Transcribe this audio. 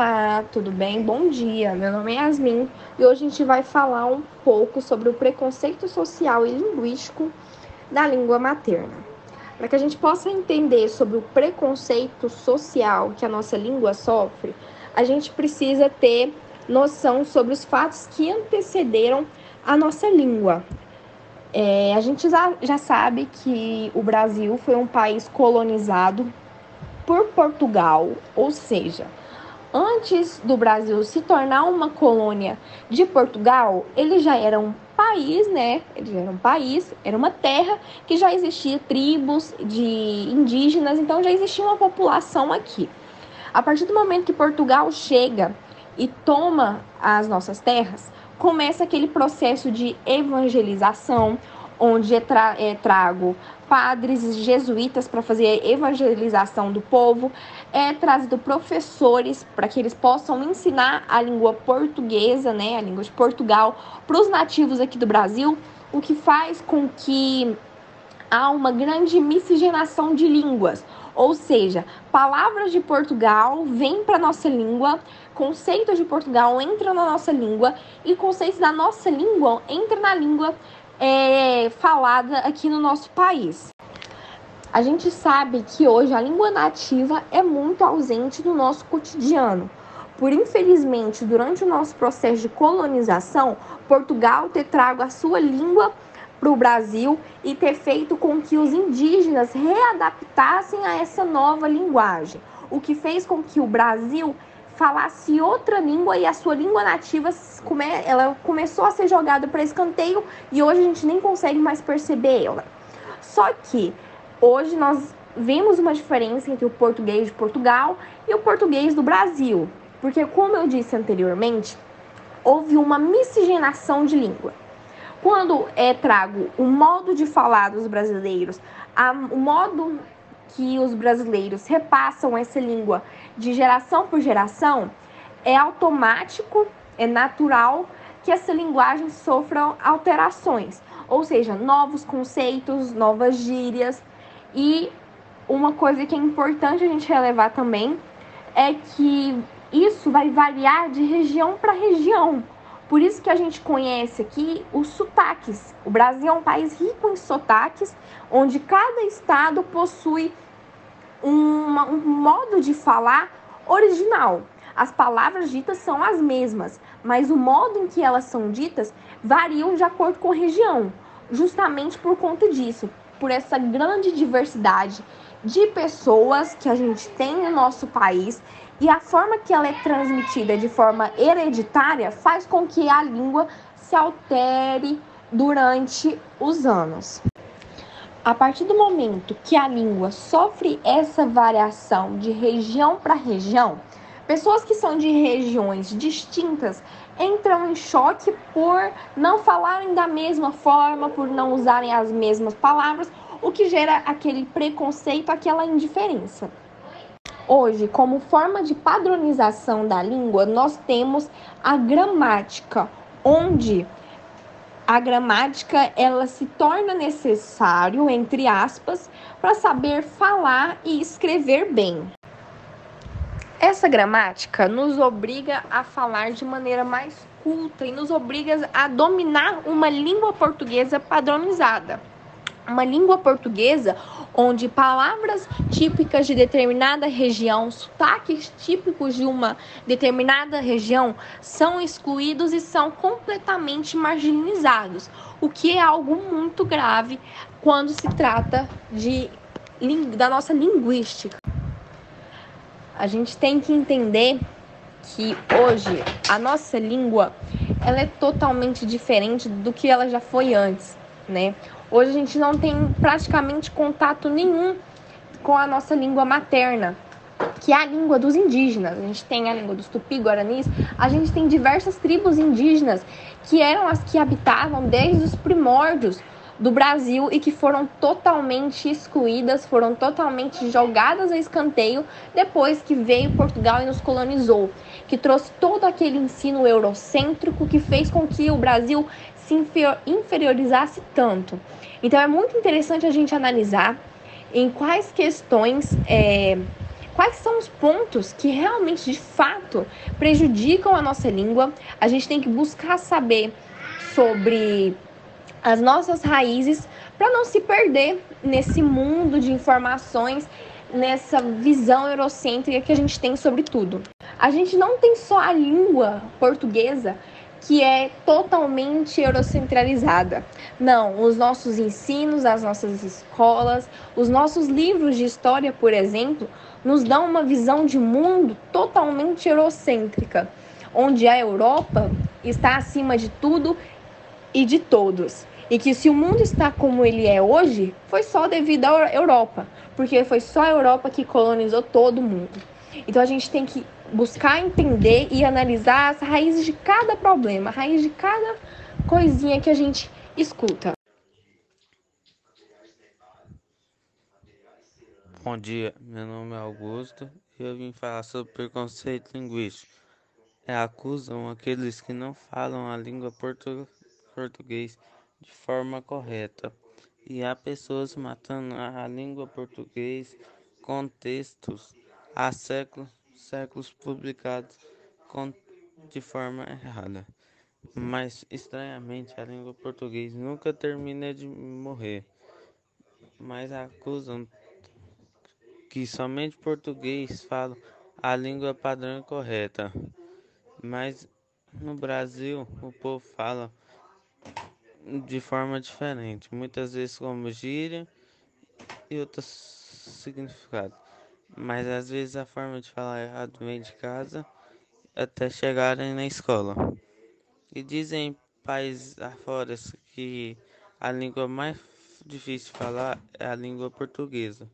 Olá, tudo bem? Bom dia. Meu nome é Yasmin e hoje a gente vai falar um pouco sobre o preconceito social e linguístico da língua materna. Para que a gente possa entender sobre o preconceito social que a nossa língua sofre, a gente precisa ter noção sobre os fatos que antecederam a nossa língua. É, a gente já, já sabe que o Brasil foi um país colonizado por Portugal, ou seja, antes do Brasil se tornar uma colônia de Portugal, ele já era um país, né? Ele já era um país, era uma terra que já existia tribos de indígenas, então já existia uma população aqui. A partir do momento que Portugal chega e toma as nossas terras, começa aquele processo de evangelização, onde é, tra é trago padres jesuítas para fazer a evangelização do povo, é trazido professores para que eles possam ensinar a língua portuguesa, né, a língua de Portugal, para os nativos aqui do Brasil, o que faz com que há uma grande miscigenação de línguas, ou seja, palavras de Portugal vêm para nossa língua, conceitos de Portugal entram na nossa língua e conceitos da nossa língua entram na língua é, falada aqui no nosso país. A gente sabe que hoje a língua nativa é muito ausente do nosso cotidiano. Por infelizmente, durante o nosso processo de colonização, Portugal ter trago a sua língua para o Brasil e ter feito com que os indígenas readaptassem a essa nova linguagem, o que fez com que o Brasil falasse outra língua e a sua língua nativa come, ela começou a ser jogada para escanteio e hoje a gente nem consegue mais perceber ela. Só que hoje nós vemos uma diferença entre o português de Portugal e o português do Brasil, porque como eu disse anteriormente, houve uma miscigenação de língua. Quando é trago o modo de falar dos brasileiros, a, o modo que os brasileiros repassam essa língua de geração por geração, é automático, é natural que essa linguagem sofra alterações, ou seja, novos conceitos, novas gírias. E uma coisa que é importante a gente relevar também é que isso vai variar de região para região. Por isso que a gente conhece aqui os sotaques. O Brasil é um país rico em sotaques, onde cada estado possui uma, um modo de falar original. As palavras ditas são as mesmas, mas o modo em que elas são ditas variam de acordo com a região, justamente por conta disso, por essa grande diversidade de pessoas que a gente tem no nosso país e a forma que ela é transmitida de forma hereditária faz com que a língua se altere durante os anos. A partir do momento que a língua sofre essa variação de região para região, pessoas que são de regiões distintas entram em choque por não falarem da mesma forma, por não usarem as mesmas palavras, o que gera aquele preconceito, aquela indiferença. Hoje, como forma de padronização da língua, nós temos a gramática, onde a gramática ela se torna necessário, entre aspas, para saber falar e escrever bem. Essa gramática nos obriga a falar de maneira mais culta e nos obriga a dominar uma língua portuguesa padronizada uma língua portuguesa onde palavras típicas de determinada região, sotaques típicos de uma determinada região são excluídos e são completamente marginalizados, o que é algo muito grave quando se trata de da nossa linguística. A gente tem que entender que hoje a nossa língua ela é totalmente diferente do que ela já foi antes, né? Hoje a gente não tem praticamente contato nenhum com a nossa língua materna, que é a língua dos indígenas. A gente tem a língua dos tupi-guaranis, a gente tem diversas tribos indígenas que eram as que habitavam desde os primórdios do Brasil e que foram totalmente excluídas, foram totalmente jogadas a escanteio depois que veio Portugal e nos colonizou, que trouxe todo aquele ensino eurocêntrico que fez com que o Brasil se inferiorizasse tanto. Então é muito interessante a gente analisar em quais questões é, quais são os pontos que realmente, de fato, prejudicam a nossa língua. A gente tem que buscar saber sobre as nossas raízes para não se perder nesse mundo de informações, nessa visão eurocêntrica que a gente tem sobre tudo. A gente não tem só a língua portuguesa que é totalmente eurocentralizada. Não, os nossos ensinos, as nossas escolas, os nossos livros de história, por exemplo, nos dão uma visão de mundo totalmente eurocêntrica, onde a Europa está acima de tudo e de todos. E que se o mundo está como ele é hoje, foi só devido à Europa, porque foi só a Europa que colonizou todo mundo. Então a gente tem que buscar entender e analisar as raízes de cada problema, a raiz de cada coisinha que a gente escuta. Bom dia, meu nome é Augusto e eu vim falar sobre preconceito linguístico. É, acusam aqueles que não falam a língua portu português de forma correta. E há pessoas matando a língua português com textos há séculos séculos publicados de forma errada. Mas, estranhamente, a língua portuguesa nunca termina de morrer. Mas acusam que somente português fala a língua padrão correta. Mas no Brasil o povo fala de forma diferente, muitas vezes como gíria e outros significados mas às vezes a forma de falar errado vem de casa até chegarem na escola. E dizem países afora que a língua mais difícil de falar é a língua portuguesa.